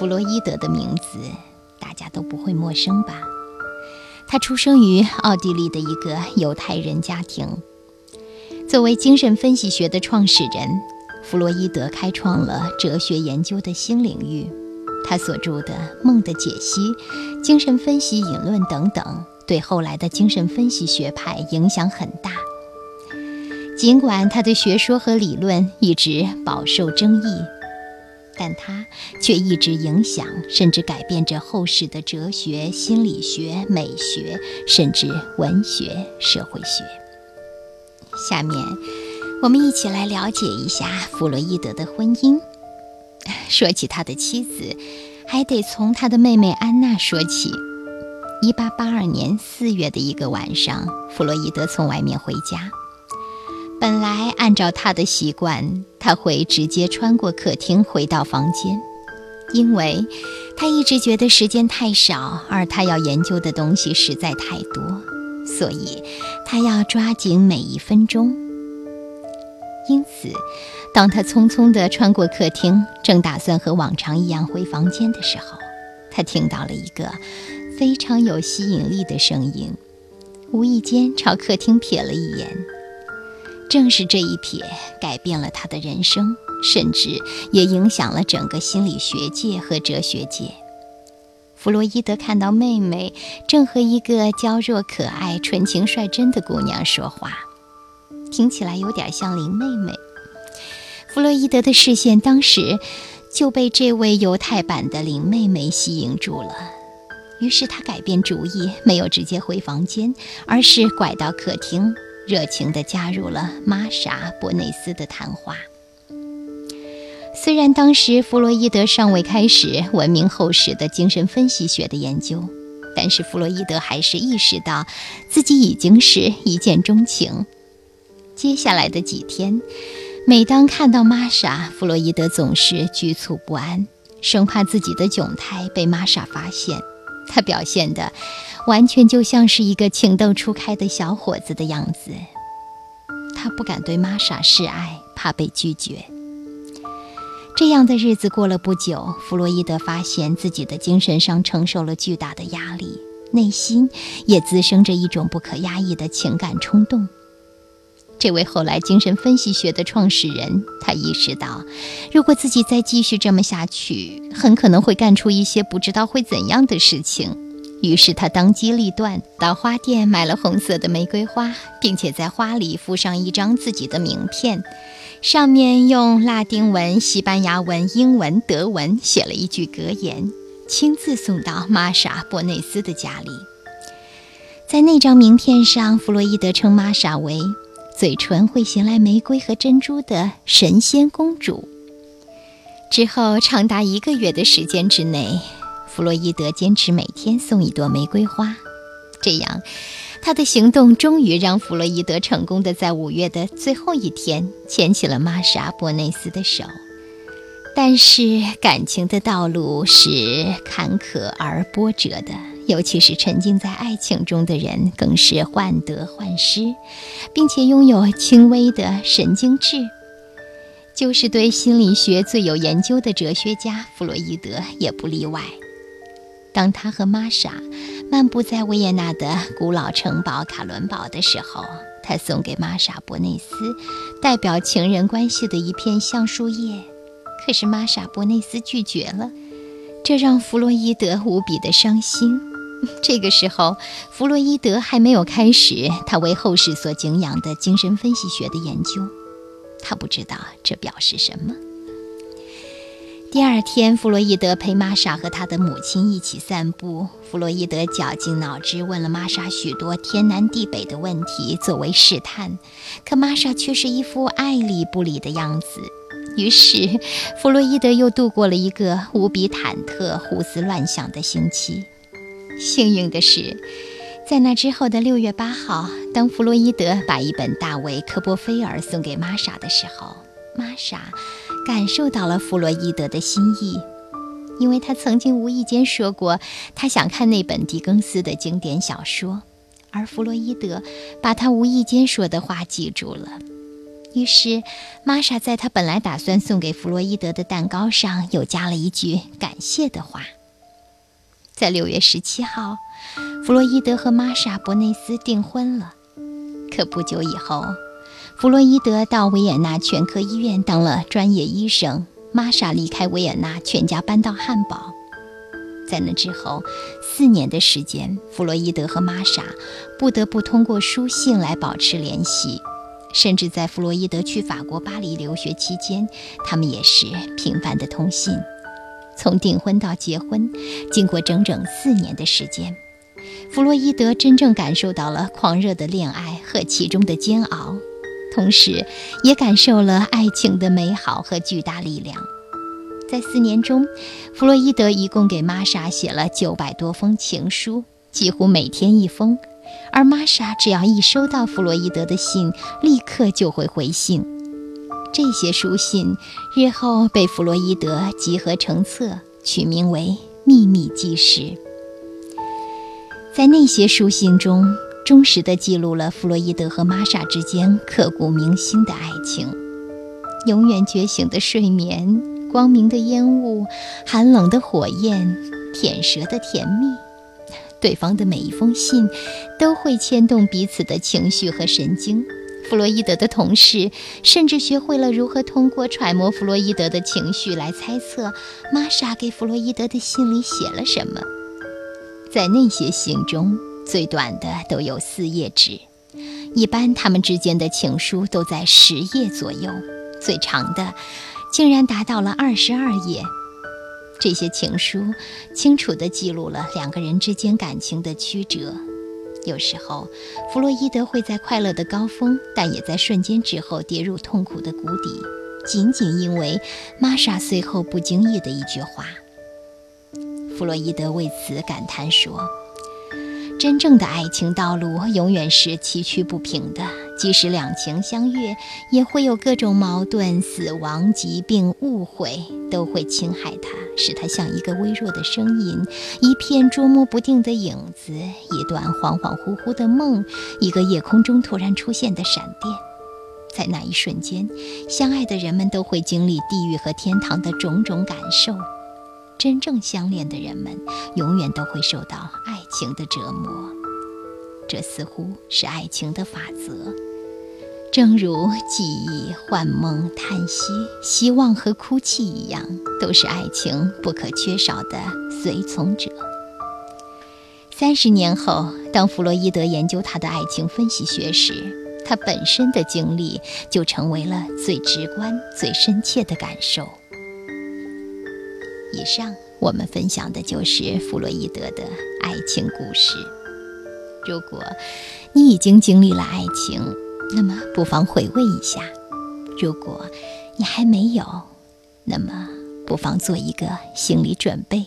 弗洛伊德的名字，大家都不会陌生吧？他出生于奥地利的一个犹太人家庭。作为精神分析学的创始人，弗洛伊德开创了哲学研究的新领域。他所著的《梦的解析》《精神分析引论》等等，对后来的精神分析学派影响很大。尽管他的学说和理论一直饱受争议，但他却一直影响甚至改变着后世的哲学、心理学、美学，甚至文学、社会学。下面，我们一起来了解一下弗洛伊德的婚姻。说起他的妻子，还得从他的妹妹安娜说起。1882年4月的一个晚上，弗洛伊德从外面回家。本来按照他的习惯，他会直接穿过客厅回到房间，因为他一直觉得时间太少，而他要研究的东西实在太多，所以他要抓紧每一分钟。因此，当他匆匆地穿过客厅，正打算和往常一样回房间的时候，他听到了一个非常有吸引力的声音，无意间朝客厅瞥了一眼。正是这一瞥改变了他的人生，甚至也影响了整个心理学界和哲学界。弗洛伊德看到妹妹正和一个娇弱可爱、纯情率真的姑娘说话，听起来有点像林妹妹。弗洛伊德的视线当时就被这位犹太版的林妹妹吸引住了，于是他改变主意，没有直接回房间，而是拐到客厅。热情地加入了玛莎·伯内斯的谈话。虽然当时弗洛伊德尚未开始闻名后世的精神分析学的研究，但是弗洛伊德还是意识到自己已经是一见钟情。接下来的几天，每当看到玛莎，弗洛伊德总是局促不安，生怕自己的窘态被玛莎发现。他表现的完全就像是一个情窦初开的小伙子的样子。他不敢对玛莎示爱，怕被拒绝。这样的日子过了不久，弗洛伊德发现自己的精神上承受了巨大的压力，内心也滋生着一种不可压抑的情感冲动。这位后来精神分析学的创始人，他意识到，如果自己再继续这么下去，很可能会干出一些不知道会怎样的事情。于是他当机立断，到花店买了红色的玫瑰花，并且在花里附上一张自己的名片，上面用拉丁文、西班牙文、英文、德文写了一句格言，亲自送到玛莎·波内斯的家里。在那张名片上，弗洛伊德称玛莎为。嘴唇会衔来玫瑰和珍珠的神仙公主。之后长达一个月的时间之内，弗洛伊德坚持每天送一朵玫瑰花。这样，他的行动终于让弗洛伊德成功的在五月的最后一天牵起了玛莎·波内斯的手。但是，感情的道路是坎坷而波折的。尤其是沉浸在爱情中的人，更是患得患失，并且拥有轻微的神经质。就是对心理学最有研究的哲学家弗洛伊德也不例外。当他和玛莎漫步在维也纳的古老城堡卡伦堡的时候，他送给玛莎·伯内斯代表情人关系的一片橡树叶，可是玛莎·伯内斯拒绝了，这让弗洛伊德无比的伤心。这个时候，弗洛伊德还没有开始他为后世所敬仰的精神分析学的研究，他不知道这表示什么。第二天，弗洛伊德陪玛莎和他的母亲一起散步。弗洛伊德绞尽脑汁问了玛莎许多天南地北的问题作为试探，可玛莎却是一副爱理不理的样子。于是，弗洛伊德又度过了一个无比忐忑、胡思乱想的星期。幸运的是，在那之后的六月八号，当弗洛伊德把一本大卫·科波菲尔送给玛莎的时候，玛莎感受到了弗洛伊德的心意，因为他曾经无意间说过他想看那本狄更斯的经典小说，而弗洛伊德把他无意间说的话记住了。于是，玛莎在她本来打算送给弗洛伊德的蛋糕上又加了一句感谢的话。在六月十七号，弗洛伊德和玛莎·伯内斯订婚了。可不久以后，弗洛伊德到维也纳全科医院当了专业医生，玛莎离开维也纳，全家搬到汉堡。在那之后，四年的时间，弗洛伊德和玛莎不得不通过书信来保持联系。甚至在弗洛伊德去法国巴黎留学期间，他们也是频繁的通信。从订婚到结婚，经过整整四年的时间，弗洛伊德真正感受到了狂热的恋爱和其中的煎熬，同时也感受了爱情的美好和巨大力量。在四年中，弗洛伊德一共给玛莎写了九百多封情书，几乎每天一封。而玛莎只要一收到弗洛伊德的信，立刻就会回信。这些书信日后被弗洛伊德集合成册，取名为《秘密纪事》。在那些书信中，忠实地记录了弗洛伊德和玛莎之间刻骨铭心的爱情：永远觉醒的睡眠，光明的烟雾，寒冷的火焰，舔舌的甜蜜。对方的每一封信，都会牵动彼此的情绪和神经。弗洛伊德的同事甚至学会了如何通过揣摩弗洛伊德的情绪来猜测玛莎给弗洛伊德的信里写了什么。在那些信中，最短的都有四页纸，一般他们之间的情书都在十页左右，最长的竟然达到了二十二页。这些情书清楚地记录了两个人之间感情的曲折。有时候，弗洛伊德会在快乐的高峰，但也在瞬间之后跌入痛苦的谷底，仅仅因为玛莎随后不经意的一句话。弗洛伊德为此感叹说。真正的爱情道路永远是崎岖不平的，即使两情相悦，也会有各种矛盾、死亡、疾病、误会，都会侵害它，使它像一个微弱的声音，一片捉摸不定的影子，一段恍恍惚惚的梦，一个夜空中突然出现的闪电。在那一瞬间，相爱的人们都会经历地狱和天堂的种种感受。真正相恋的人们，永远都会受到爱情的折磨。这似乎是爱情的法则，正如记忆、幻梦、叹息、希望和哭泣一样，都是爱情不可缺少的随从者。三十年后，当弗洛伊德研究他的爱情分析学时，他本身的经历就成为了最直观、最深切的感受。以上我们分享的就是弗洛伊德的爱情故事。如果你已经经历了爱情，那么不妨回味一下；如果你还没有，那么不妨做一个心理准备。